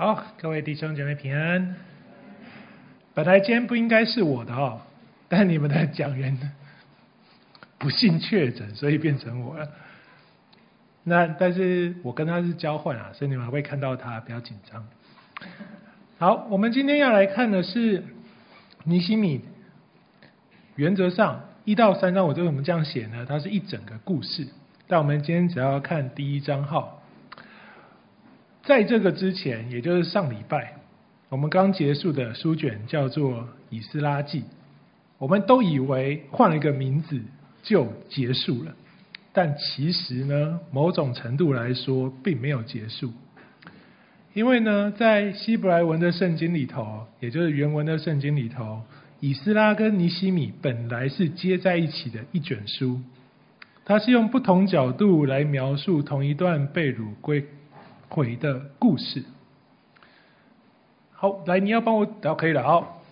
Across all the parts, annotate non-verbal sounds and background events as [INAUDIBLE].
好，各位弟兄姐妹平安。本来今天不应该是我的哦，但你们的讲员不幸确诊，所以变成我了。那但是我跟他是交换啊，所以你们会看到他，不要紧张。好，我们今天要来看的是尼西米。原则上一到三章，我为什么这样写呢？它是一整个故事，但我们今天只要看第一章号。在这个之前，也就是上礼拜，我们刚结束的书卷叫做《以斯拉记》，我们都以为换了一个名字就结束了，但其实呢，某种程度来说并没有结束，因为呢，在希伯来文的圣经里头，也就是原文的圣经里头，以斯拉跟尼希米本来是接在一起的一卷书，它是用不同角度来描述同一段被掳归。回的故事。好，来，你要帮我，好，可以了。好，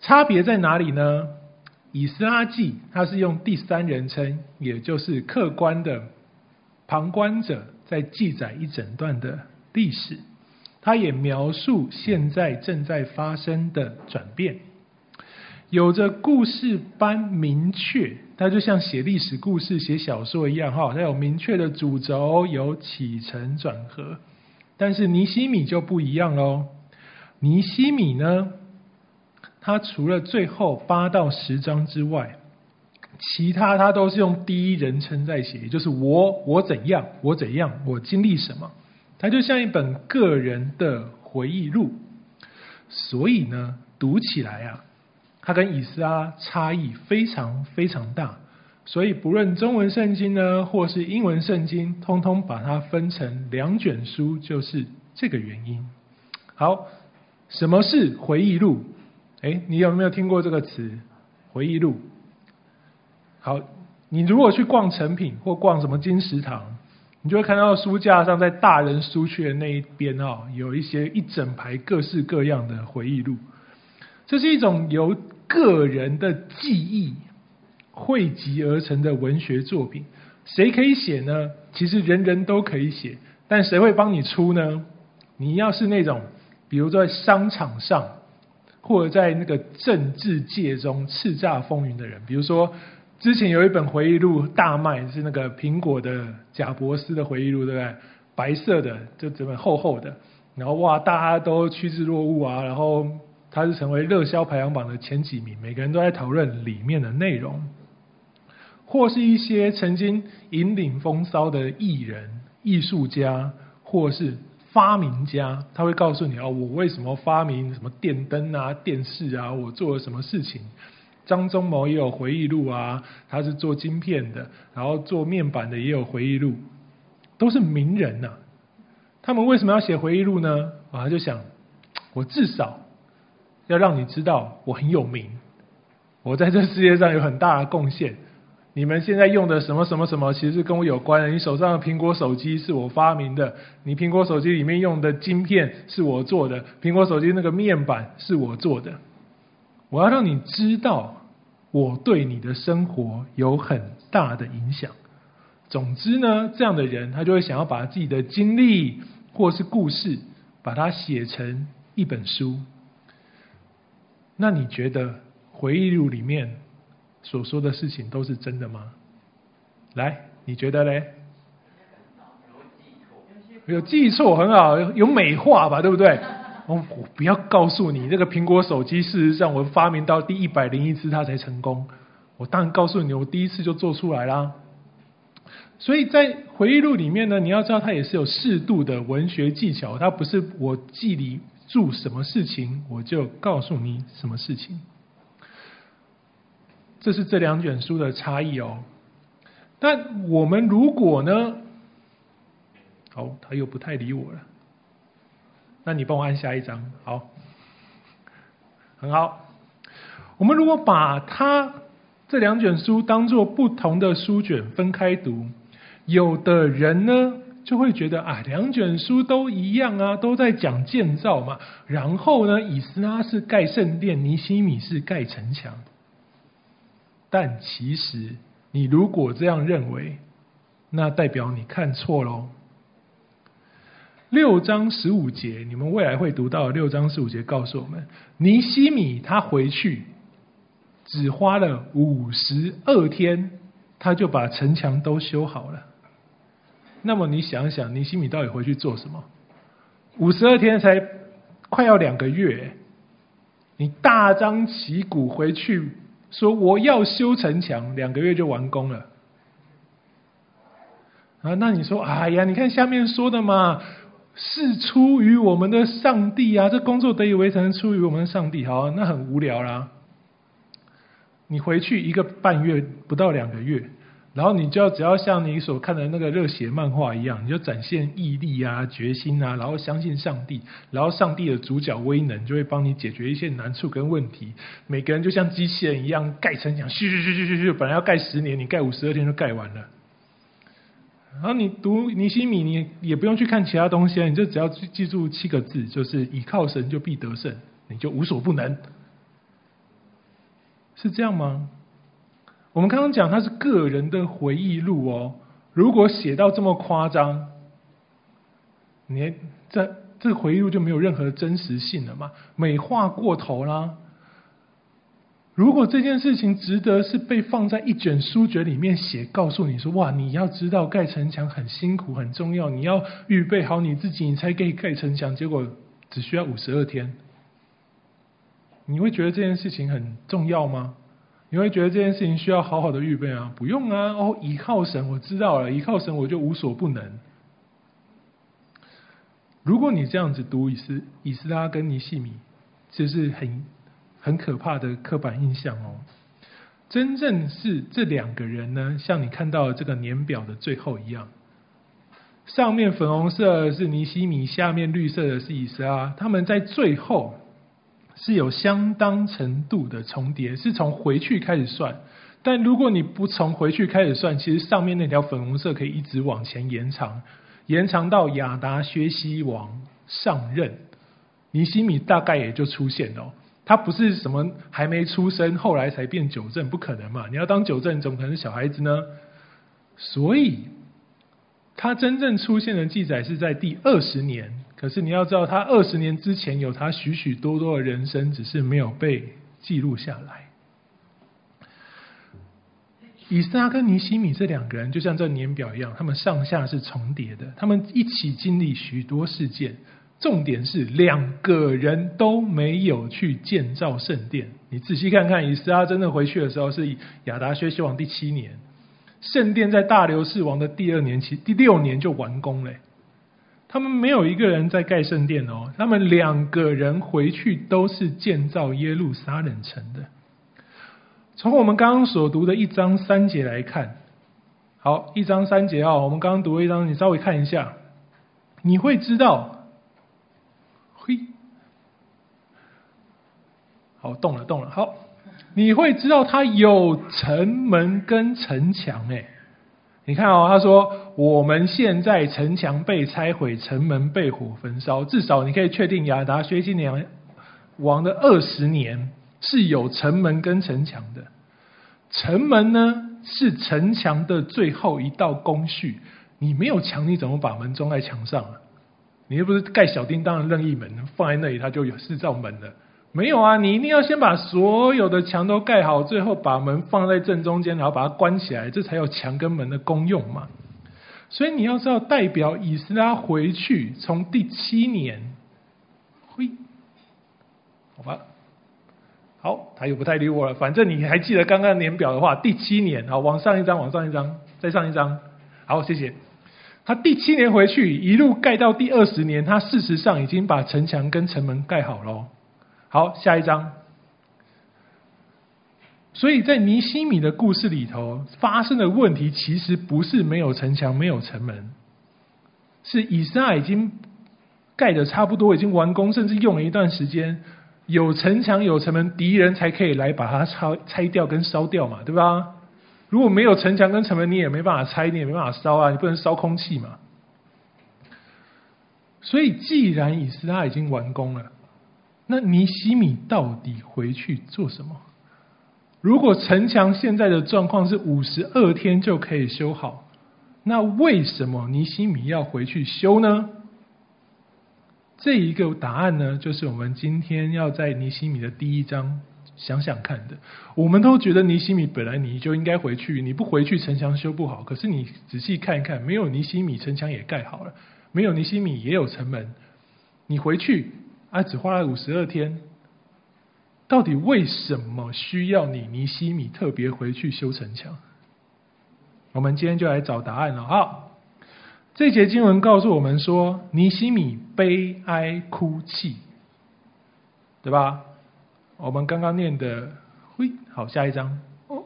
差别在哪里呢？以斯拉记它是用第三人称，也就是客观的旁观者在记载一整段的历史，它也描述现在正在发生的转变，有着故事般明确。它就像写历史故事、写小说一样，哈，它有明确的主轴，有起承转合。但是尼西米就不一样喽。尼西米呢，他除了最后八到十章之外，其他他都是用第一人称在写，也就是我，我怎样，我怎样，我经历什么。它就像一本个人的回忆录。所以呢，读起来啊。它跟以斯拉差异非常非常大，所以不论中文圣经呢，或是英文圣经，通通把它分成两卷书，就是这个原因。好，什么是回忆录？诶，你有没有听过这个词？回忆录。好，你如果去逛诚品或逛什么金石堂，你就会看到书架上在大人书区的那一边啊，有一些一整排各式各样的回忆录。这是一种由个人的记忆汇集而成的文学作品。谁可以写呢？其实人人都可以写，但谁会帮你出呢？你要是那种，比如在商场上，或者在那个政治界中叱咤风云的人，比如说之前有一本回忆录大卖，是那个苹果的贾伯斯的回忆录，对不对？白色的，就这本厚厚的，然后哇，大家都趋之若鹜啊，然后。它是成为热销排行榜的前几名，每个人都在讨论里面的内容，或是一些曾经引领风骚的艺人、艺术家，或是发明家，他会告诉你哦，我为什么发明什么电灯啊、电视啊，我做了什么事情。张忠谋也有回忆录啊，他是做晶片的，然后做面板的也有回忆录，都是名人呐、他们为什么要写回忆录呢？啊，就想，我至少。要让你知道我很有名，我在这世界上有很大的贡献。你们现在用的什么什么什么，其实跟我有关的。你手上的苹果手机是我发明的，你苹果手机里面用的晶片是我做的，苹果手机那个面板是我做的。我要让你知道我对你的生活有很大的影响。总之呢，这样的人他就会想要把自己的经历或是故事，把它写成一本书。那你觉得回忆录里面所说的事情都是真的吗？来，你觉得嘞？有记错，很好，有美化吧，对不对？我我不要告诉你，这个苹果手机事实上我发明到第一百零一次它才成功。我当然告诉你，我第一次就做出来啦。所以在回忆录里面呢，你要知道它也是有适度的文学技巧，它不是我记里。做什么事情，我就告诉你什么事情。这是这两卷书的差异哦。但我们如果呢？好，他又不太理我了。那你帮我按下一张，好，很好。我们如果把它这两卷书当做不同的书卷分开读，有的人呢？就会觉得啊，两卷书都一样啊，都在讲建造嘛。然后呢，以斯拉是盖圣殿，尼西米是盖城墙。但其实，你如果这样认为，那代表你看错喽。六章十五节，你们未来会读到六章十五节，告诉我们，尼西米他回去只花了五十二天，他就把城墙都修好了。那么你想想，尼希米到底回去做什么？五十二天才快要两个月，你大张旗鼓回去说我要修城墙，两个月就完工了。啊，那你说，哎呀，你看下面说的嘛，是出于我们的上帝啊，这工作得以为成，出于我们的上帝。好，那很无聊啦。你回去一个半月，不到两个月，然后你就只要像你所看的那个热血漫画一样，你就展现毅力啊、决心啊，然后相信上帝，然后上帝的主角威能就会帮你解决一些难处跟问题。每个人就像机器人一样盖城墙，嘘嘘嘘嘘嘘嘘，本来要盖十年，你盖五十二天就盖完了。然后你读尼西米，你也不用去看其他东西，你就只要记住七个字，就是倚靠神就必得胜，你就无所不能，是这样吗？我们刚刚讲他是个人的回忆录哦，如果写到这么夸张，你这这回忆录就没有任何真实性了嘛？美化过头啦。如果这件事情值得是被放在一卷书卷里面写，告诉你说：“哇，你要知道盖城墙很辛苦很重要，你要预备好你自己，你才可以盖城墙。”结果只需要五十二天，你会觉得这件事情很重要吗？你会觉得这件事情需要好好的预备啊？不用啊！哦，倚靠神，我知道了，倚靠神我就无所不能。如果你这样子读以斯以斯拉跟尼西米，就是很。很可怕的刻板印象哦，真正是这两个人呢，像你看到的这个年表的最后一样，上面粉红色是尼西米，下面绿色的是以斯拉，他们在最后是有相当程度的重叠，是从回去开始算。但如果你不从回去开始算，其实上面那条粉红色可以一直往前延长，延长到亚达薛西王上任，尼西米大概也就出现了。他不是什么还没出生，后来才变九正，不可能嘛？你要当九正，怎么可能是小孩子呢？所以，他真正出现的记载是在第二十年。可是你要知道，他二十年之前有他许许多多的人生，只是没有被记录下来。以斯拉跟尼希米这两个人，就像这年表一样，他们上下是重叠的，他们一起经历许多事件。重点是两个人都没有去建造圣殿。你仔细看看，以斯拉真的回去的时候是亚达薛西王第七年，圣殿在大流士王的第二年其，第六年就完工了。他们没有一个人在盖圣殿哦，他们两个人回去都是建造耶路撒冷城的。从我们刚刚所读的一章三节来看，好，一章三节啊，我们刚刚读了一章，你稍微看一下，你会知道。嘿，好，动了动了，好，你会知道他有城门跟城墙诶，你看哦，他说我们现在城墙被拆毁，城门被火焚烧，至少你可以确定亚达薛西王的二十年是有城门跟城墙的。城门呢是城墙的最后一道工序，你没有墙，你怎么把门装在墙上啊？你又不是盖小叮当的任意门，放在那里它就有四道门了。没有啊，你一定要先把所有的墙都盖好，最后把门放在正中间，然后把它关起来，这才有墙跟门的功用嘛。所以你要知道，代表以斯拉回去从第七年，嘿，好吧，好，他又不太理我了。反正你还记得刚刚年表的话，第七年，好，往上一张，往上一张，再上一张，好，谢谢。他第七年回去，一路盖到第二十年，他事实上已经把城墙跟城门盖好了。好，下一章。所以在尼希米的故事里头，发生的问题其实不是没有城墙、没有城门，是以斯拉已经盖的差不多，已经完工，甚至用了一段时间，有城墙、有城门，敌人才可以来把它拆拆掉跟烧掉嘛，对吧？如果没有城墙跟城门，你也没办法拆，你也没办法烧啊，你不能烧空气嘛。所以，既然以斯拉已经完工了，那尼西米到底回去做什么？如果城墙现在的状况是五十二天就可以修好，那为什么尼西米要回去修呢？这一个答案呢，就是我们今天要在尼西米的第一章想想看的。我们都觉得尼西米本来你就应该回去，你不回去城墙修不好。可是你仔细看一看，没有尼西米城墙也盖好了，没有尼西米也有城门，你回去啊，只花了五十二天。到底为什么需要你尼西米特别回去修城墙？我们今天就来找答案了。好。这节经文告诉我们说，尼西米悲哀哭泣，对吧？我们刚刚念的，嘿，好，下一章哦，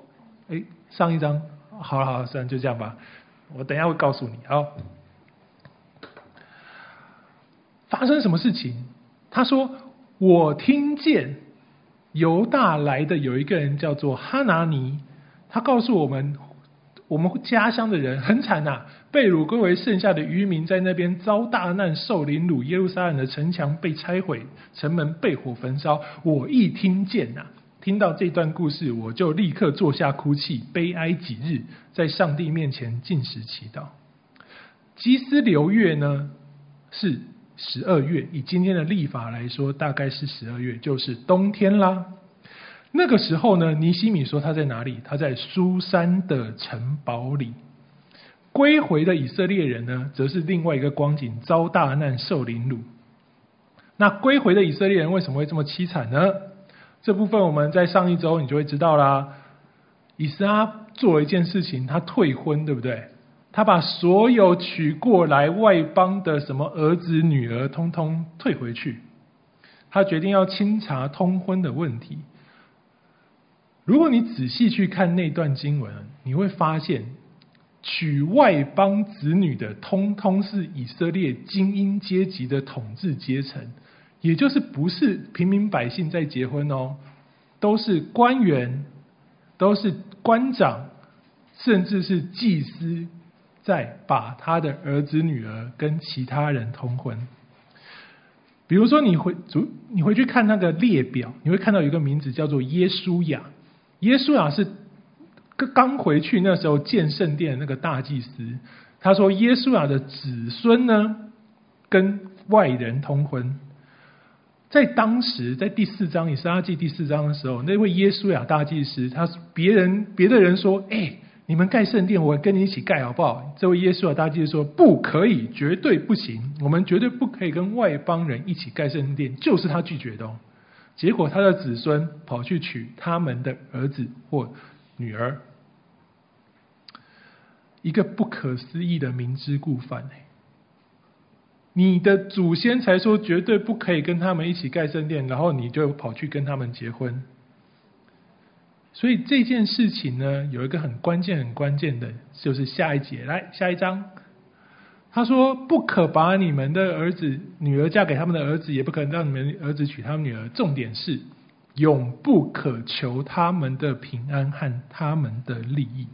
哎，上一章，好了好了，算了，就这样吧。我等一下会告诉你。好，发生什么事情？他说：“我听见犹大来的有一个人叫做哈拿尼，他告诉我们。”我们家乡的人很惨呐、啊，被掳归为剩下的余民在那边遭大难受凌辱，耶路撒冷的城墙被拆毁，城门被火焚烧。我一听见呐、啊，听到这段故事，我就立刻坐下哭泣，悲哀几日，在上帝面前禁食祈祷。基斯流月呢是十二月，以今天的历法来说，大概是十二月，就是冬天啦。那个时候呢，尼西米说他在哪里？他在苏珊的城堡里。归回的以色列人呢，则是另外一个光景，遭大难受凌辱。那归回的以色列人为什么会这么凄惨呢？这部分我们在上一周你就会知道啦。以撒做了一件事情，他退婚，对不对？他把所有娶过来外邦的什么儿子、女儿，通通退回去。他决定要清查通婚的问题。如果你仔细去看那段经文，你会发现娶外邦子女的，通通是以色列精英阶级的统治阶层，也就是不是平民百姓在结婚哦，都是官员，都是官长，甚至是祭司，再把他的儿子女儿跟其他人通婚。比如说，你回主，你回去看那个列表，你会看到有一个名字叫做耶稣雅。耶稣雅是刚回去那时候建圣殿的那个大祭司。他说，耶稣雅的子孙呢，跟外人通婚。在当时，在第四章以斯拉记第四章的时候，那位耶稣雅大祭司，他别人别的人说：“哎，你们盖圣殿，我跟你一起盖好不好？”这位耶书亚大祭司说：“不可以，绝对不行，我们绝对不可以跟外邦人一起盖圣殿。”就是他拒绝的哦。结果他的子孙跑去娶他们的儿子或女儿，一个不可思议的明知故犯。你的祖先才说绝对不可以跟他们一起盖圣殿，然后你就跑去跟他们结婚。所以这件事情呢，有一个很关键、很关键的，就是下一节，来下一章。他说：“不可把你们的儿子、女儿嫁给他们的儿子，也不可能让你们儿子娶他们女儿。重点是，永不可求他们的平安和他们的利益。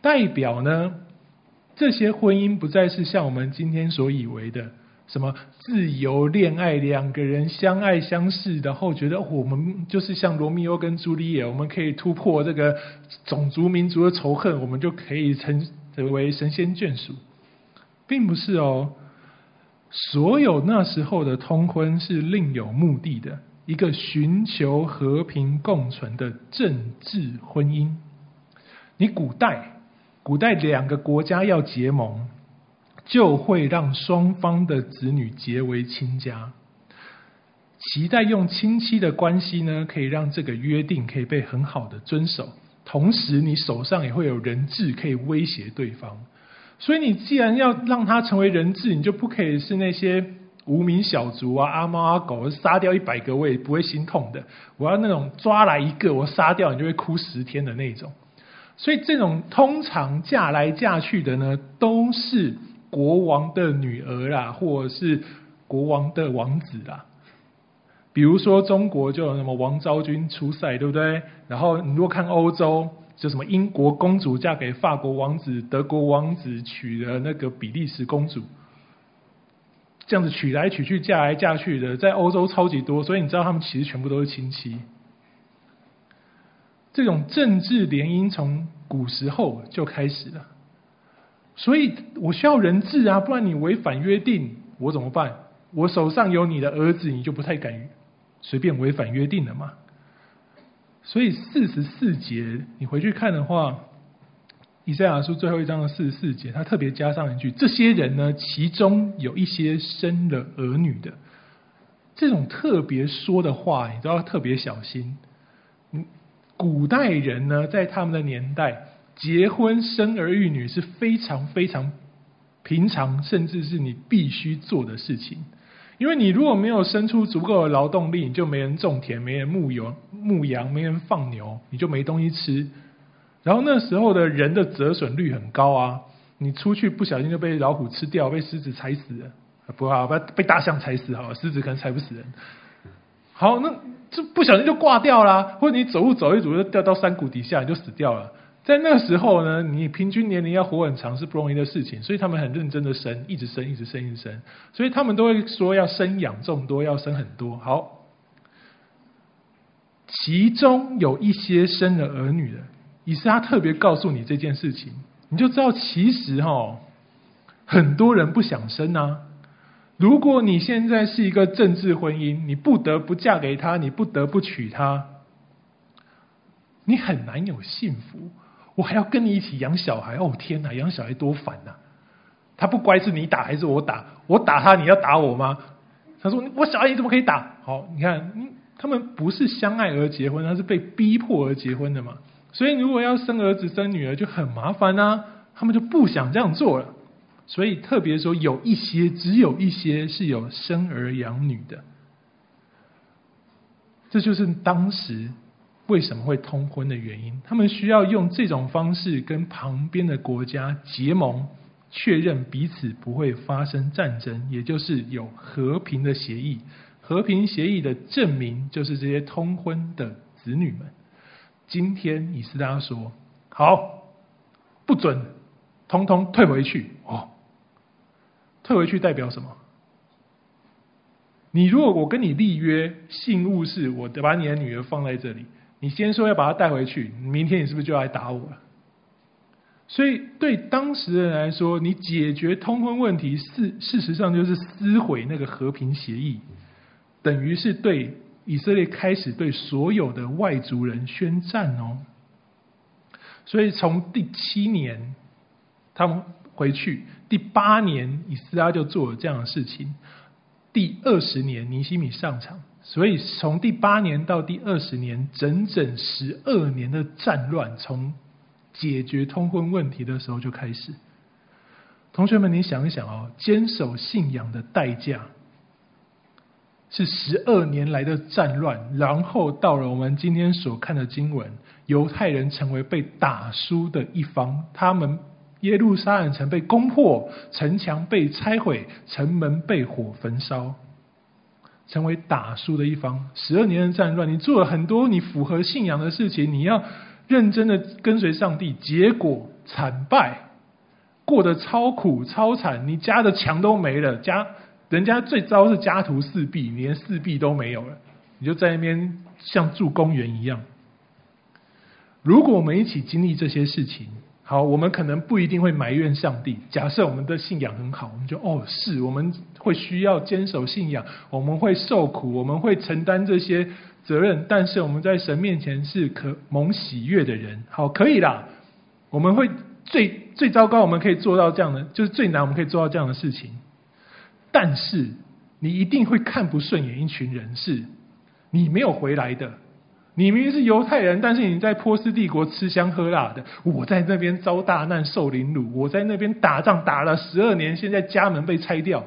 代表呢，这些婚姻不再是像我们今天所以为的什么自由恋爱，两个人相爱相视，然后觉得我们就是像罗密欧跟朱丽叶，我们可以突破这个种族民族的仇恨，我们就可以成为神仙眷属。”并不是哦，所有那时候的通婚是另有目的的，一个寻求和平共存的政治婚姻。你古代，古代两个国家要结盟，就会让双方的子女结为亲家，期待用亲戚的关系呢，可以让这个约定可以被很好的遵守，同时你手上也会有人质可以威胁对方。所以你既然要让他成为人质，你就不可以是那些无名小卒啊、阿猫阿狗，杀掉一百个我也不会心痛的。我要那种抓来一个我杀掉你就会哭十天的那种。所以这种通常嫁来嫁去的呢，都是国王的女儿啦，或者是国王的王子啦。比如说中国就有什么王昭君出塞，对不对？然后你如果看欧洲。就什么英国公主嫁给法国王子，德国王子娶了那个比利时公主，这样子娶来娶去，嫁来嫁去的，在欧洲超级多，所以你知道他们其实全部都是亲戚。这种政治联姻从古时候就开始了，所以我需要人质啊，不然你违反约定，我怎么办？我手上有你的儿子，你就不太敢随便违反约定了嘛。所以四十四节你回去看的话，以赛亚书最后一章的四十四节，他特别加上一句：这些人呢，其中有一些生了儿女的。这种特别说的话，你都要特别小心。古代人呢，在他们的年代，结婚生儿育女是非常非常平常，甚至是你必须做的事情。因为你如果没有生出足够的劳动力，你就没人种田，没人牧羊，牧羊没人放牛，你就没东西吃。然后那时候的人的折损率很高啊，你出去不小心就被老虎吃掉，被狮子踩死了，不好，被被大象踩死好了，狮子可能踩不死人。好，那这不小心就挂掉了，或者你走路走一走就掉到山谷底下，你就死掉了。在那个时候呢，你平均年龄要活很长是不容易的事情，所以他们很认真的生，一直生，一直生，一直生，所以他们都会说要生养众多，要生很多。好，其中有一些生了儿女的，以斯他特别告诉你这件事情，你就知道其实哈，很多人不想生啊。如果你现在是一个政治婚姻，你不得不嫁给他，你不得不娶她，你很难有幸福。我还要跟你一起养小孩哦！天哪，养小孩多烦呐！他不乖是你打还是我打？我打他，你要打我吗？他说：“我小孩你怎么可以打？”好，你看，他们不是相爱而结婚，他是被逼迫而结婚的嘛。所以如果要生儿子生女儿就很麻烦呐，他们就不想这样做了。所以特别说，有一些，只有一些是有生儿养女的，这就是当时。为什么会通婚的原因？他们需要用这种方式跟旁边的国家结盟，确认彼此不会发生战争，也就是有和平的协议。和平协议的证明就是这些通婚的子女们。今天以斯拉说：“好，不准，通通退回去。”哦，退回去代表什么？你如果我跟你立约，信物是我把你的女儿放在这里。你先说要把他带回去，明天你是不是就要来打我了？所以对当时人来说，你解决通婚问题，事事实上就是撕毁那个和平协议，等于是对以色列开始对所有的外族人宣战哦。所以从第七年他们回去，第八年以斯拉就做了这样的事情，第二十年尼西米上场。所以，从第八年到第二十年，整整十二年的战乱，从解决通婚问题的时候就开始。同学们，你想一想哦，坚守信仰的代价是十二年来的战乱，然后到了我们今天所看的经文，犹太人成为被打输的一方，他们耶路撒冷城被攻破，城墙被拆毁，城门被火焚烧。成为打输的一方，十二年的战乱，你做了很多你符合信仰的事情，你要认真的跟随上帝，结果惨败，过得超苦超惨，你家的墙都没了，家人家最糟是家徒四壁，连四壁都没有了，你就在那边像住公园一样。如果我们一起经历这些事情。好，我们可能不一定会埋怨上帝。假设我们的信仰很好，我们就哦，是我们会需要坚守信仰，我们会受苦，我们会承担这些责任。但是我们在神面前是可蒙喜悦的人。好，可以啦。我们会最最糟糕，我们可以做到这样的，就是最难，我们可以做到这样的事情。但是你一定会看不顺眼一群人，是你没有回来的。你明明是犹太人，但是你在波斯帝国吃香喝辣的。我在那边遭大难受凌辱，我在那边打仗打了十二年，现在家门被拆掉。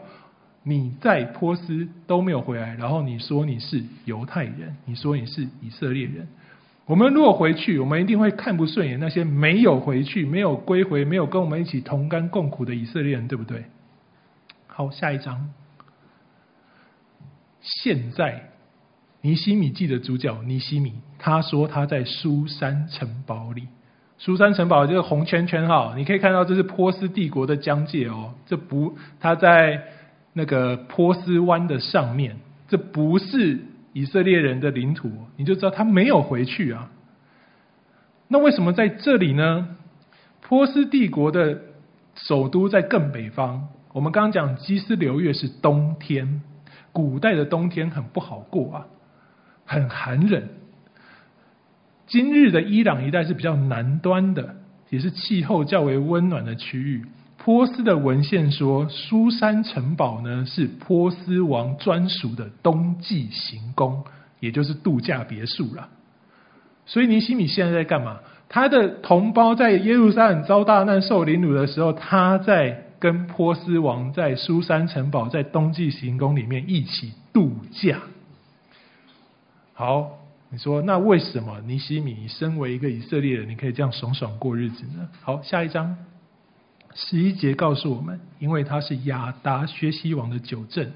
你在波斯都没有回来，然后你说你是犹太人，你说你是以色列人。我们如果回去，我们一定会看不顺眼那些没有回去、没有归回、没有跟我们一起同甘共苦的以色列人，对不对？好，下一章。现在。尼西米记的主角尼西米，他说他在苏珊城堡里。苏珊城堡这个红圈圈哈，你可以看到这是波斯帝国的疆界哦。这不，他在那个波斯湾的上面，这不是以色列人的领土，你就知道他没有回去啊。那为什么在这里呢？波斯帝国的首都在更北方。我们刚刚讲基斯流月是冬天。古代的冬天很不好过啊，很寒冷。今日的伊朗一带是比较南端的，也是气候较为温暖的区域。波斯的文献说，苏珊城堡呢是波斯王专属的冬季行宫，也就是度假别墅了。所以尼西米现在在干嘛？他的同胞在耶路撒冷遭大难、受凌辱的时候，他在跟波斯王在苏珊城堡、在冬季行宫里面一起度假。好，你说那为什么尼西米身为一个以色列人，你可以这样爽爽过日子呢？好，下一章。十一节告诉我们，因为他是亚达薛西王的酒政，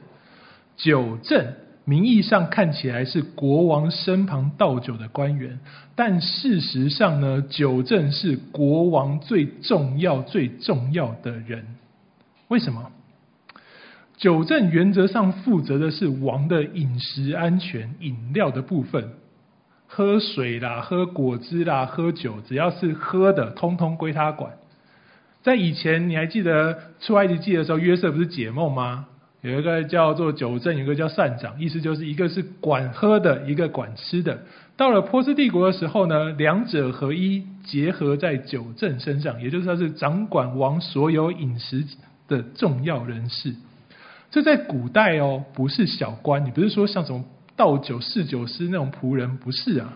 酒政名义上看起来是国王身旁倒酒的官员，但事实上呢，酒政是国王最重要、最重要的人。为什么？酒政原则上负责的是王的饮食安全、饮料的部分，喝水啦、喝果汁啦、喝酒，只要是喝的，通通归他管。在以前，你还记得出埃及记的时候，约瑟不是解梦吗？有一个叫做酒政，有一个叫膳长，意思就是一个是管喝的，一个管吃的。到了波斯帝国的时候呢，两者合一，结合在酒政身上，也就是说是掌管王所有饮食的重要人士。这在古代哦，不是小官，你不是说像什么倒酒侍酒师那种仆人，不是啊。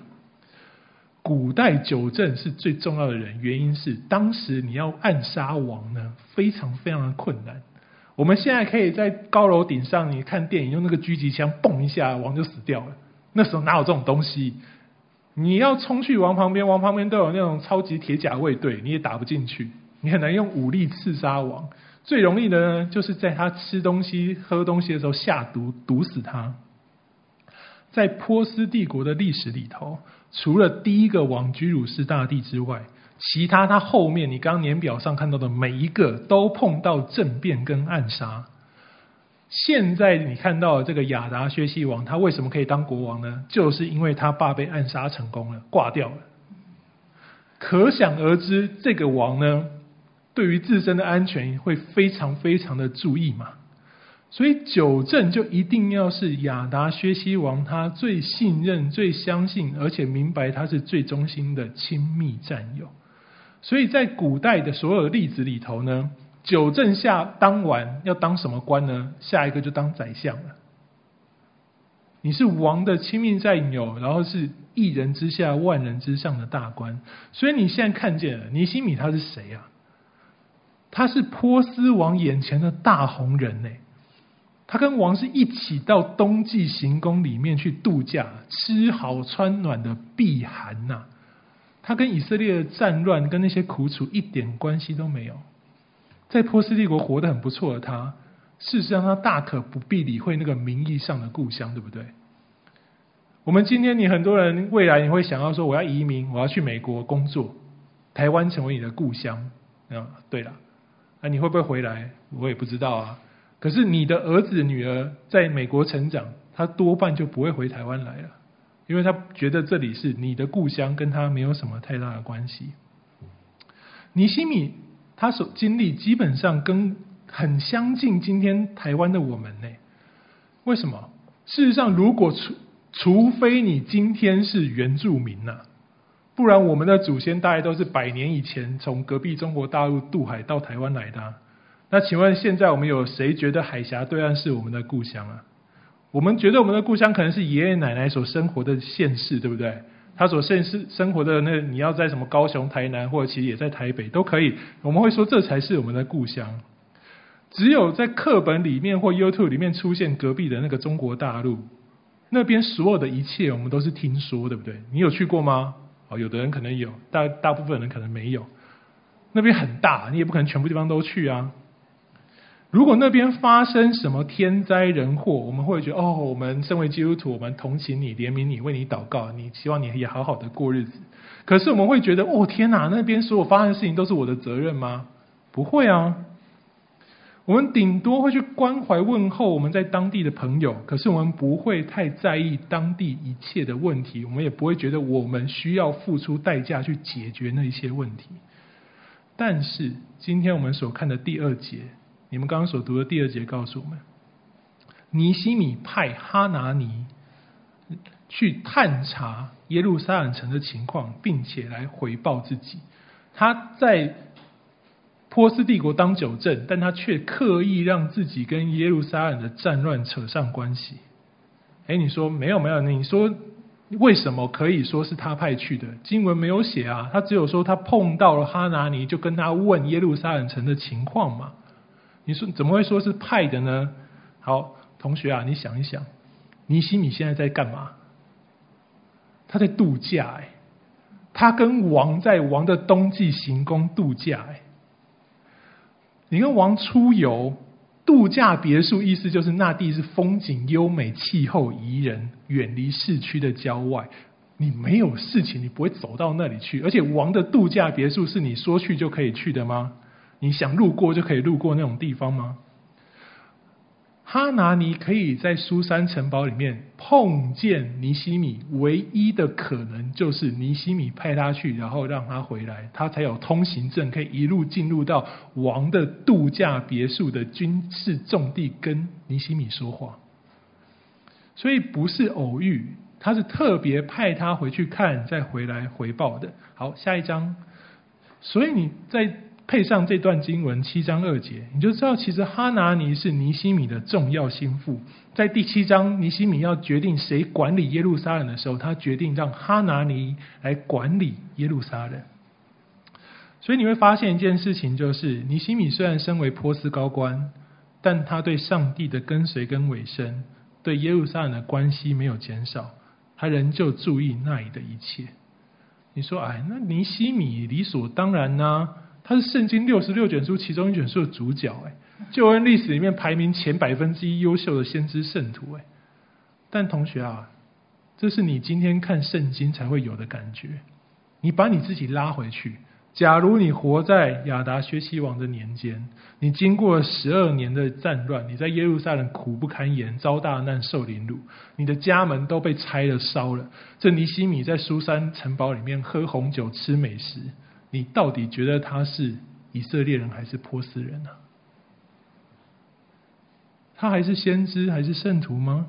古代酒政是最重要的人，原因是当时你要暗杀王呢，非常非常的困难。我们现在可以在高楼顶上，你看电影用那个狙击枪，嘣一下，王就死掉了。那时候哪有这种东西？你要冲去王旁边，王旁边都有那种超级铁甲卫队，你也打不进去。你很难用武力刺杀王。最容易的呢，就是在他吃东西、喝东西的时候下毒，毒死他。在波斯帝国的历史里头，除了第一个王居鲁士大帝之外，其他他后面你刚年表上看到的每一个都碰到政变跟暗杀。现在你看到的这个亚达薛西王，他为什么可以当国王呢？就是因为他爸被暗杀成功了，挂掉了。可想而知，这个王呢，对于自身的安全会非常非常的注意嘛。所以九正就一定要是亚达薛西王他最信任、最相信，而且明白他是最忠心的亲密战友。所以在古代的所有例子里头呢，九正下当完要当什么官呢？下一个就当宰相了。你是王的亲密战友，然后是一人之下万人之上的大官。所以你现在看见了尼西米他是谁啊？他是波斯王眼前的大红人呢。他跟王是一起到冬季行宫里面去度假，吃好穿暖的避寒呐。他跟以色列的战乱跟那些苦楚一点关系都没有。在波斯帝国活得很不错的他，事实上他大可不必理会那个名义上的故乡，对不对？我们今天你很多人未来你会想要说，我要移民，我要去美国工作，台湾成为你的故乡嗯？对了，啊你会不会回来？我也不知道啊。可是你的儿子女儿在美国成长，他多半就不会回台湾来了，因为他觉得这里是你的故乡，跟他没有什么太大的关系。尼西米他所经历基本上跟很相近，今天台湾的我们呢？为什么？事实上，如果除除非你今天是原住民呐，不然我们的祖先大概都是百年以前从隔壁中国大陆渡海到台湾来的。那请问，现在我们有谁觉得海峡对岸是我们的故乡啊？我们觉得我们的故乡可能是爷爷奶奶所生活的县市，对不对？他所现世生活的那，你要在什么高雄、台南，或者其实也在台北都可以。我们会说这才是我们的故乡。只有在课本里面或 YouTube 里面出现隔壁的那个中国大陆，那边所有的一切我们都是听说，对不对？你有去过吗？哦，有的人可能有，大大部分人可能没有。那边很大，你也不可能全部地方都去啊。如果那边发生什么天灾人祸，我们会觉得哦，我们身为基督徒，我们同情你、怜悯你、为你祷告，你希望你也好好的过日子。可是我们会觉得哦，天哪，那边所有发生的事情都是我的责任吗？不会啊，我们顶多会去关怀问候我们在当地的朋友，可是我们不会太在意当地一切的问题，我们也不会觉得我们需要付出代价去解决那一些问题。但是今天我们所看的第二节。你们刚刚所读的第二节告诉我们，尼西米派哈拿尼去探查耶路撒冷城的情况，并且来回报自己。他在波斯帝国当酒政，但他却刻意让自己跟耶路撒冷的战乱扯上关系。哎，你说没有没有？你说为什么可以说是他派去的？经文没有写啊，他只有说他碰到了哈拿尼，就跟他问耶路撒冷城的情况嘛。你说怎么会说是派的呢？好，同学啊，你想一想，尼西米现在在干嘛？他在度假哎，他跟王在王的冬季行宫度假哎。你跟王出游度假别墅，意思就是那地是风景优美、气候宜人、远离市区的郊外。你没有事情，你不会走到那里去。而且王的度假别墅是你说去就可以去的吗？你想路过就可以路过那种地方吗？哈拿尼可以在苏珊城堡里面碰见尼西米，唯一的可能就是尼西米派他去，然后让他回来，他才有通行证，可以一路进入到王的度假别墅的军事重地，跟尼西米说话。所以不是偶遇，他是特别派他回去看，再回来回报的。好，下一章。所以你在。配上这段经文七章二节，你就知道其实哈拿尼是尼西米的重要心腹。在第七章，尼西米要决定谁管理耶路撒冷的时候，他决定让哈拿尼来管理耶路撒冷。所以你会发现一件事情，就是尼西米虽然身为波斯高官，但他对上帝的跟随跟委身，对耶路撒冷的关系没有减少，他仍旧注意那里的一切。你说，哎，那尼西米理所当然呢、他是圣经六十六卷书其中一卷书的主角，哎，救恩历史里面排名前百分之一优秀的先知圣徒，哎，但同学啊，这是你今天看圣经才会有的感觉。你把你自己拉回去，假如你活在亚达薛西王的年间，你经过十二年的战乱，你在耶路撒冷苦不堪言，遭大难受凌辱，你的家门都被拆了烧了。这尼西米在苏珊城堡里面喝红酒吃美食。你到底觉得他是以色列人还是波斯人呢？他还是先知还是圣徒吗？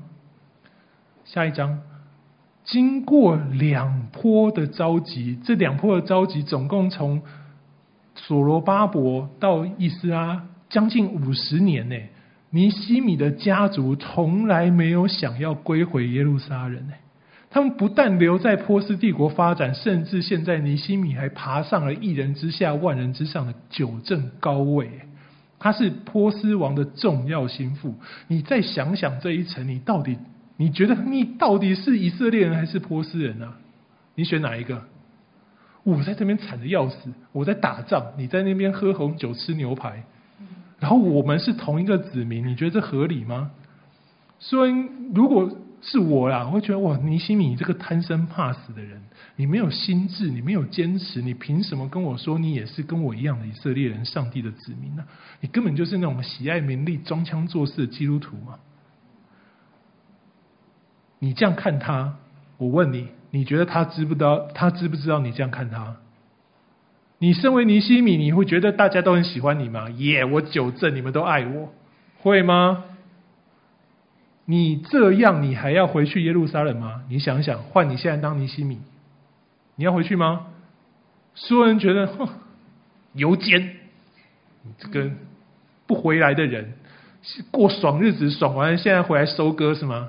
下一章，经过两波的召集，这两波的召集总共从所罗巴伯到以斯拉将近五十年呢。尼西米的家族从来没有想要归回耶路撒冷呢。他们不但留在波斯帝国发展，甚至现在尼西米还爬上了一人之下万人之上的九政高位。他是波斯王的重要心腹。你再想想这一层，你到底你觉得你到底是以色列人还是波斯人呢？你选哪一个？我在这边惨的要死，我在打仗，你在那边喝红酒吃牛排，然后我们是同一个子民，你觉得这合理吗？所以如果。是我啦，我会觉得哇，尼西米你这个贪生怕死的人，你没有心智，你没有坚持，你凭什么跟我说你也是跟我一样的以色列人、上帝的子民呢？你根本就是那种喜爱名利、装腔作势的基督徒嘛！你这样看他，我问你，你觉得他知不知道？他知不知道你这样看他？你身为尼西米，你会觉得大家都很喜欢你吗？耶，我九正，你们都爱我，会吗？你这样，你还要回去耶路撒冷吗？你想想，换你现在当尼西米，你要回去吗？所有人觉得，哼，油煎，这个不回来的人，过爽日子，爽完现在回来收割是吗？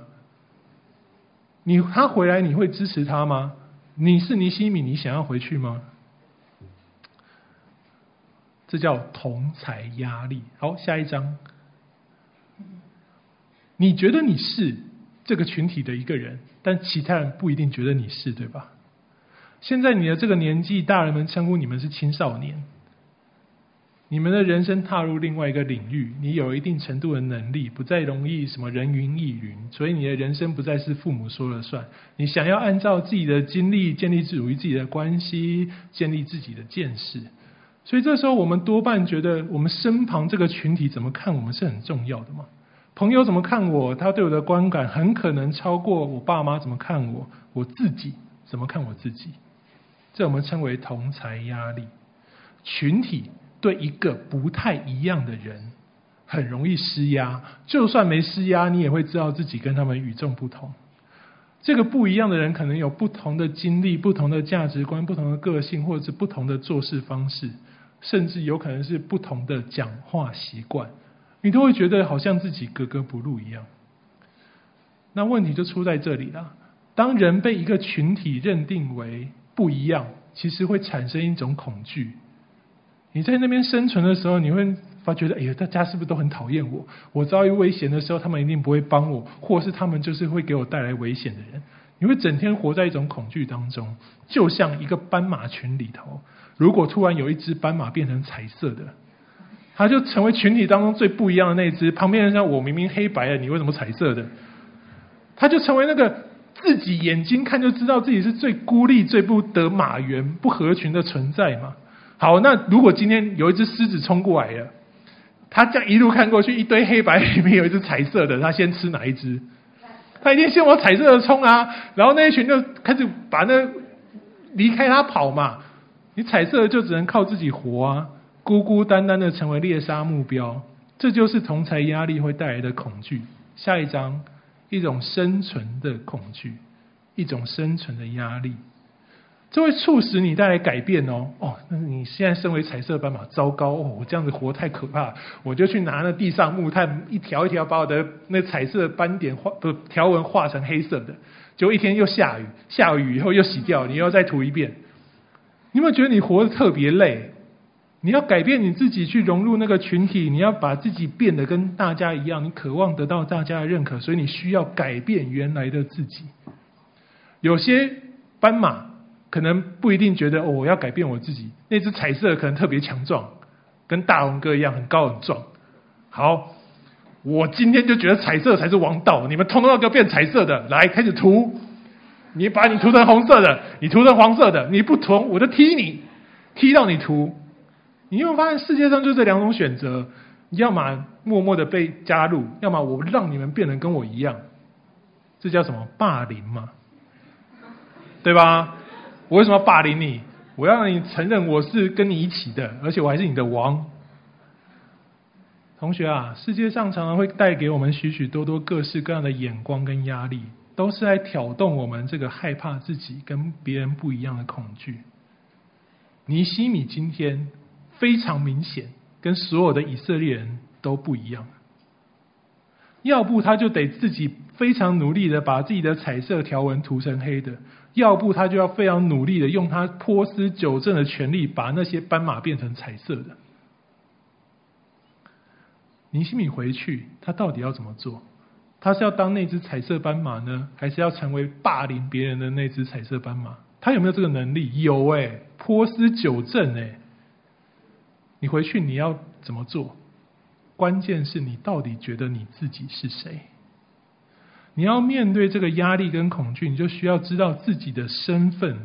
你他回来你会支持他吗？你是尼西米，你想要回去吗？这叫同财压力。好，下一章。你觉得你是这个群体的一个人，但其他人不一定觉得你是，对吧？现在你的这个年纪，大人们称呼你们是青少年。你们的人生踏入另外一个领域，你有一定程度的能力，不再容易什么人云亦云，所以你的人生不再是父母说了算。你想要按照自己的经历建立属于自己的关系，建立自己的见识。所以这时候，我们多半觉得，我们身旁这个群体怎么看我们是很重要的嘛。朋友怎么看我？他对我的观感很可能超过我爸妈怎么看我，我自己怎么看我自己？这我们称为同侪压力。群体对一个不太一样的人很容易施压，就算没施压，你也会知道自己跟他们与众不同。这个不一样的人，可能有不同的经历、不同的价值观、不同的个性，或者是不同的做事方式，甚至有可能是不同的讲话习惯，你都会觉得好像自己格格不入一样。那问题就出在这里了。当人被一个群体认定为不一样，其实会产生一种恐惧。你在那边生存的时候，你会。发觉得，哎呀，大家是不是都很讨厌我？我遭遇危险的时候，他们一定不会帮我，或是他们就是会给我带来危险的人。你会整天活在一种恐惧当中，就像一个斑马群里头，如果突然有一只斑马变成彩色的，它就成为群体当中最不一样的那只。旁边人说：“我明明黑白的，你为什么彩色的？”它就成为那个自己眼睛看就知道自己是最孤立、最不得马缘、不合群的存在嘛。好，那如果今天有一只狮子冲过来了。他这样一路看过去，一堆黑白里面有一只彩色的，他先吃哪一只？他一定先往彩色的冲啊！然后那一群就开始把那离开他跑嘛。你彩色的就只能靠自己活啊，孤孤单单的成为猎杀目标。这就是同才压力会带来的恐惧。下一章，一种生存的恐惧，一种生存的压力。这会促使你带来改变哦哦，那你现在身为彩色斑马，糟糕哦，我这样子活太可怕，我就去拿那地上木炭，一条一条把我的 [LAUGHS] 那彩色斑点画不条纹画成黑色的，结果一天又下雨，下雨以后又洗掉，你又要再涂一遍。你有没有觉得你活得特别累？你要改变你自己去融入那个群体，你要把自己变得跟大家一样，你渴望得到大家的认可，所以你需要改变原来的自己。有些斑马。可能不一定觉得，我要改变我自己。那只彩色可能特别强壮，跟大龙哥一样很高很壮。好，我今天就觉得彩色才是王道，你们通通要给我变彩色的，来开始涂。你把你涂成红色的，你涂成黄色的，你不涂我就踢你，踢到你涂。你有没有发现世界上就这两种选择？要么默默的被加入，要么我让你们变得跟我一样。这叫什么霸凌嘛？对吧？我为什么要霸凌你？我要让你承认我是跟你一起的，而且我还是你的王。同学啊，世界上常常会带给我们许许多多各式各样的眼光跟压力，都是来挑动我们这个害怕自己跟别人不一样的恐惧。尼西米今天非常明显，跟所有的以色列人都不一样。要不他就得自己非常努力的把自己的彩色条纹涂成黑的。要不他就要非常努力的用他波斯九正的权力，把那些斑马变成彩色的。尼西米回去，他到底要怎么做？他是要当那只彩色斑马呢，还是要成为霸凌别人的那只彩色斑马？他有没有这个能力？有哎、欸，波斯九镇哎。你回去你要怎么做？关键是你到底觉得你自己是谁？你要面对这个压力跟恐惧，你就需要知道自己的身份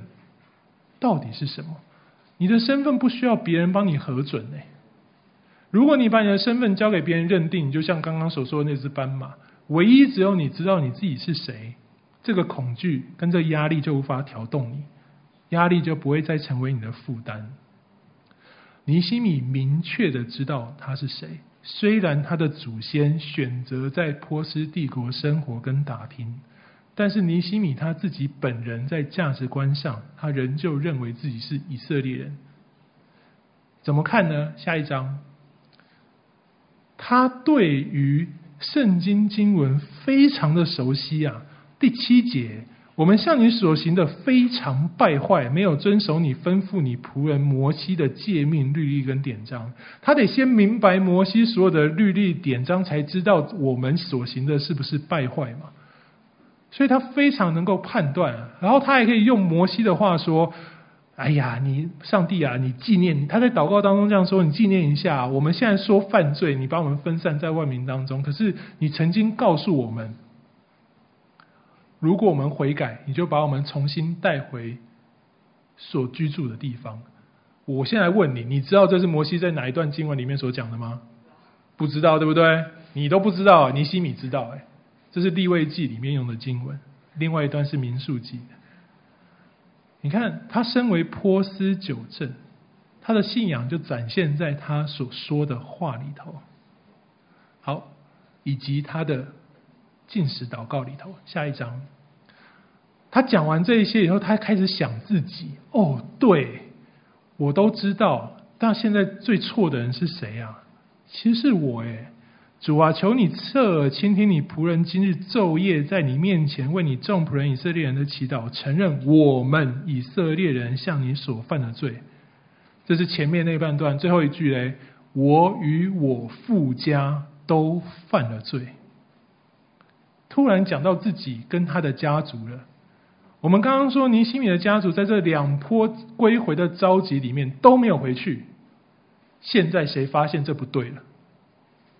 到底是什么。你的身份不需要别人帮你核准呢。如果你把你的身份交给别人认定，你就像刚刚所说的那只斑马，唯一只有你知道你自己是谁，这个恐惧跟这压力就无法调动你，压力就不会再成为你的负担。尼西米明确的知道他是谁。虽然他的祖先选择在波斯帝国生活跟打拼，但是尼西米他自己本人在价值观上，他仍旧认为自己是以色列人。怎么看呢？下一章，他对于圣经经文非常的熟悉啊，第七节。我们向你所行的非常败坏，没有遵守你吩咐你仆人摩西的诫命、律例跟典章。他得先明白摩西所有的律例典章，才知道我们所行的是不是败坏嘛。所以他非常能够判断，然后他还可以用摩西的话说：“哎呀，你上帝啊，你纪念他在祷告当中这样说，你纪念一下，我们现在说犯罪，你把我们分散在万民当中，可是你曾经告诉我们。”如果我们悔改，你就把我们重新带回所居住的地方。我现在问你，你知道这是摩西在哪一段经文里面所讲的吗？不知道，对不对？你都不知道，尼西米知道。哎，这是利未记里面用的经文，另外一段是民数记。你看，他身为波斯九镇，他的信仰就展现在他所说的话里头。好，以及他的进食祷告里头，下一章，他讲完这一些以后，他开始想自己。哦，对，我都知道，但现在最错的人是谁啊？其实是我诶。主啊，求你侧耳倾听你仆人今日昼夜在你面前为你众仆人以色列人的祈祷，承认我们以色列人向你所犯的罪。这是前面那半段最后一句嘞，我与我父家都犯了罪。突然讲到自己跟他的家族了。我们刚刚说尼西米的家族在这两波归回的召集里面都没有回去，现在谁发现这不对了？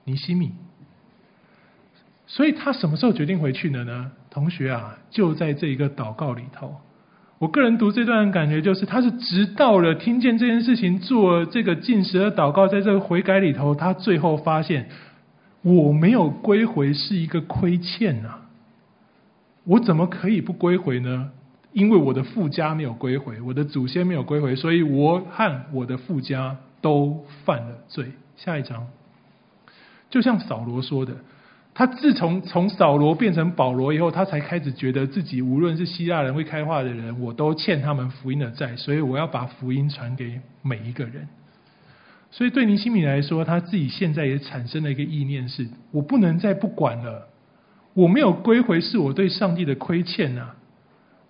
尼西米，所以他什么时候决定回去的呢？同学啊，就在这一个祷告里头。我个人读这段感觉就是，他是直到了听见这件事情，做这个禁食的祷告，在这个悔改里头，他最后发现我没有归回是一个亏欠呐。我怎么可以不归回呢？因为我的父家没有归回，我的祖先没有归回，所以我和我的父家都犯了罪。下一章。就像扫罗说的，他自从从扫罗变成保罗以后，他才开始觉得自己无论是希腊人、会开化的人，我都欠他们福音的债，所以我要把福音传给每一个人。所以对尼西米来说，他自己现在也产生了一个意念是：我不能再不管了，我没有归回是我对上帝的亏欠呐。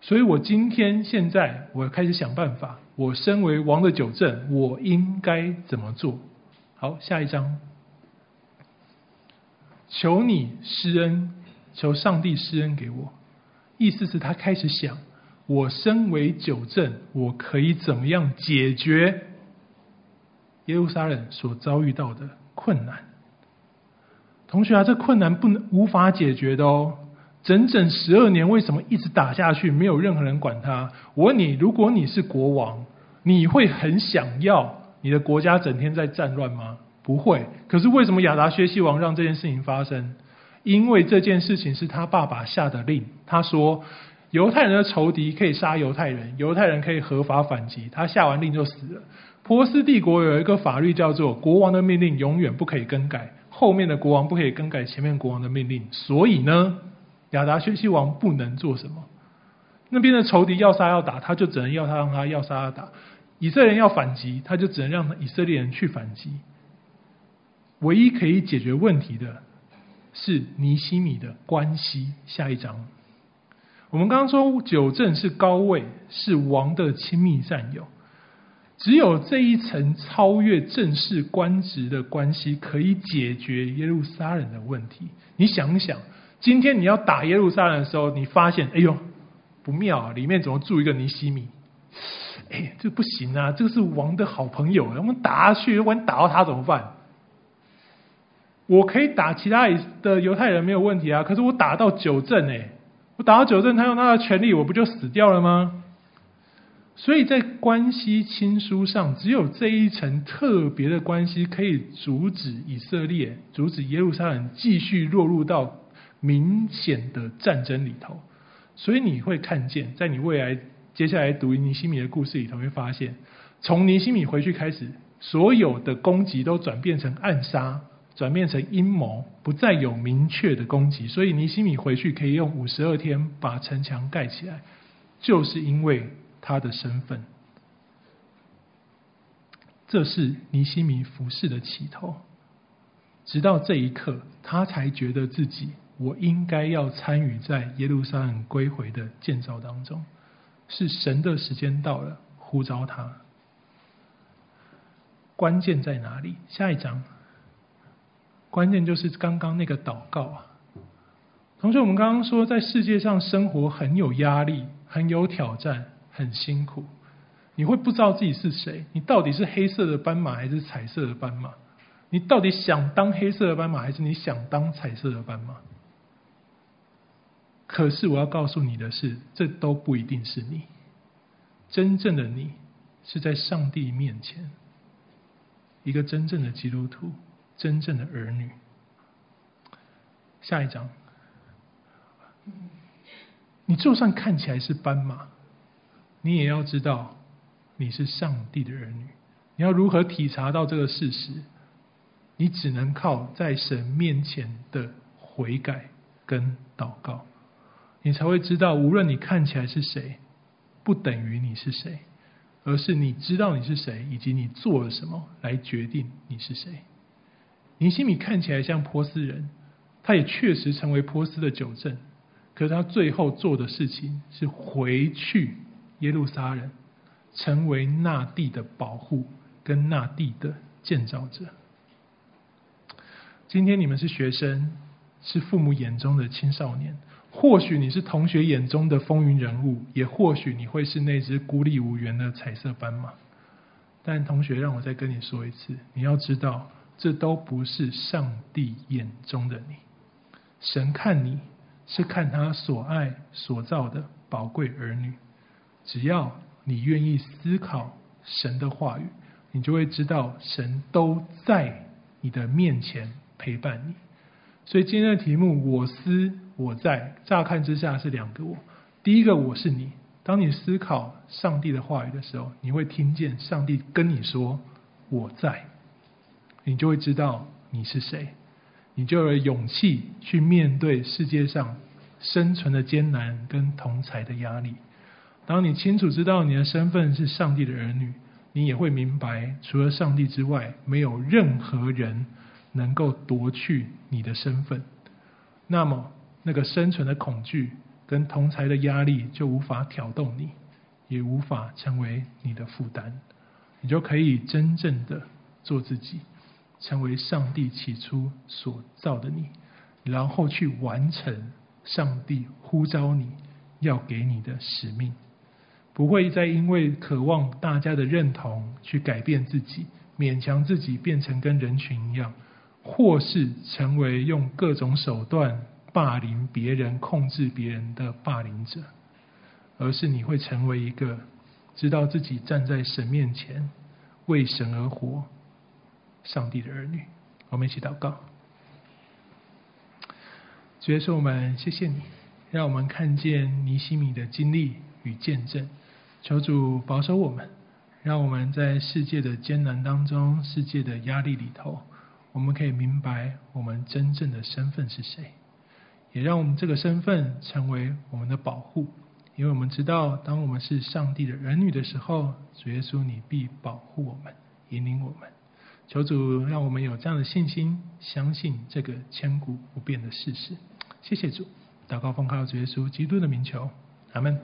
所以我今天现在我开始想办法，我身为王的九正，我应该怎么做？好，下一章。求你施恩，求上帝施恩给我。意思是他开始想，我身为九正，我可以怎么样解决耶路撒冷所遭遇到的困难？同学啊，这困难不能无法解决的哦。整整十二年，为什么一直打下去，没有任何人管他？我问你，如果你是国王，你会很想要你的国家整天在战乱吗？不会，可是为什么亚达薛西王让这件事情发生？因为这件事情是他爸爸下的令。他说，犹太人的仇敌可以杀犹太人，犹太人可以合法反击。他下完令就死了。波斯帝国有一个法律叫做国王的命令永远不可以更改，后面的国王不可以更改前面国王的命令。所以呢，亚达薛西王不能做什么。那边的仇敌要杀要打，他就只能要他让他要杀要打。以色列人要反击，他就只能让以色列人去反击。唯一可以解决问题的是尼希米的关系。下一章，我们刚刚说九正是高位，是王的亲密战友。只有这一层超越正式官职的关系，可以解决耶路撒冷的问题。你想想，今天你要打耶路撒冷的时候，你发现，哎呦，不妙啊！里面怎么住一个尼希米？哎，这不行啊！这个是王的好朋友，我们打下去，万一打到他怎么办？我可以打其他的犹太人没有问题啊，可是我打到九正哎，我打到九正，他用他的权力，我不就死掉了吗？所以在关系亲疏上，只有这一层特别的关系，可以阻止以色列、阻止耶路撒冷继续落入到明显的战争里头。所以你会看见，在你未来接下来读尼西米的故事里头，会发现，从尼西米回去开始，所有的攻击都转变成暗杀。转变成阴谋，不再有明确的攻击，所以尼西米回去可以用五十二天把城墙盖起来，就是因为他的身份。这是尼西米服侍的起头，直到这一刻，他才觉得自己我应该要参与在耶路撒冷归回的建造当中，是神的时间到了，呼召他。关键在哪里？下一章。关键就是刚刚那个祷告啊，同学，我们刚刚说，在世界上生活很有压力，很有挑战，很辛苦，你会不知道自己是谁，你到底是黑色的斑马还是彩色的斑马？你到底想当黑色的斑马还是你想当彩色的斑马？可是我要告诉你的是，这都不一定是你，真正的你是在上帝面前，一个真正的基督徒。真正的儿女。下一章，你就算看起来是斑马，你也要知道你是上帝的儿女。你要如何体察到这个事实？你只能靠在神面前的悔改跟祷告，你才会知道，无论你看起来是谁，不等于你是谁，而是你知道你是谁，以及你做了什么来决定你是谁。尼西米看起来像波斯人，他也确实成为波斯的酒政，可是他最后做的事情是回去耶路撒冷，成为那地的保护跟那地的建造者。今天你们是学生，是父母眼中的青少年。或许你是同学眼中的风云人物，也或许你会是那只孤立无援的彩色斑马。但同学，让我再跟你说一次，你要知道，这都不是上帝眼中的你。神看你是看他所爱所造的宝贵儿女。只要你愿意思考神的话语，你就会知道神都在你的面前陪伴你。所以今天的题目，我思我在，乍看之下是两个我。第一个我是你，当你思考上帝的话语的时候，你会听见上帝跟你说我在，你就会知道你是谁，你就有勇气去面对世界上生存的艰难跟同侪的压力。当你清楚知道你的身份是上帝的儿女，你也会明白，除了上帝之外，没有任何人。能够夺去你的身份，那么那个生存的恐惧跟同侪的压力就无法挑动你，也无法成为你的负担，你就可以真正的做自己，成为上帝起初所造的你，然后去完成上帝呼召你要给你的使命，不会再因为渴望大家的认同去改变自己，勉强自己变成跟人群一样。或是成为用各种手段霸凌别人、控制别人的霸凌者，而是你会成为一个知道自己站在神面前为神而活、上帝的儿女。我们一起祷告，主耶稣，我们谢谢你，让我们看见尼西米的经历与见证。求主保守我们，让我们在世界的艰难当中、世界的压力里头。我们可以明白我们真正的身份是谁，也让我们这个身份成为我们的保护，因为我们知道，当我们是上帝的儿女的时候，主耶稣你必保护我们，引领我们。求主让我们有这样的信心，相信这个千古不变的事实。谢谢主，祷告奉靠主耶稣基督的名求，阿门。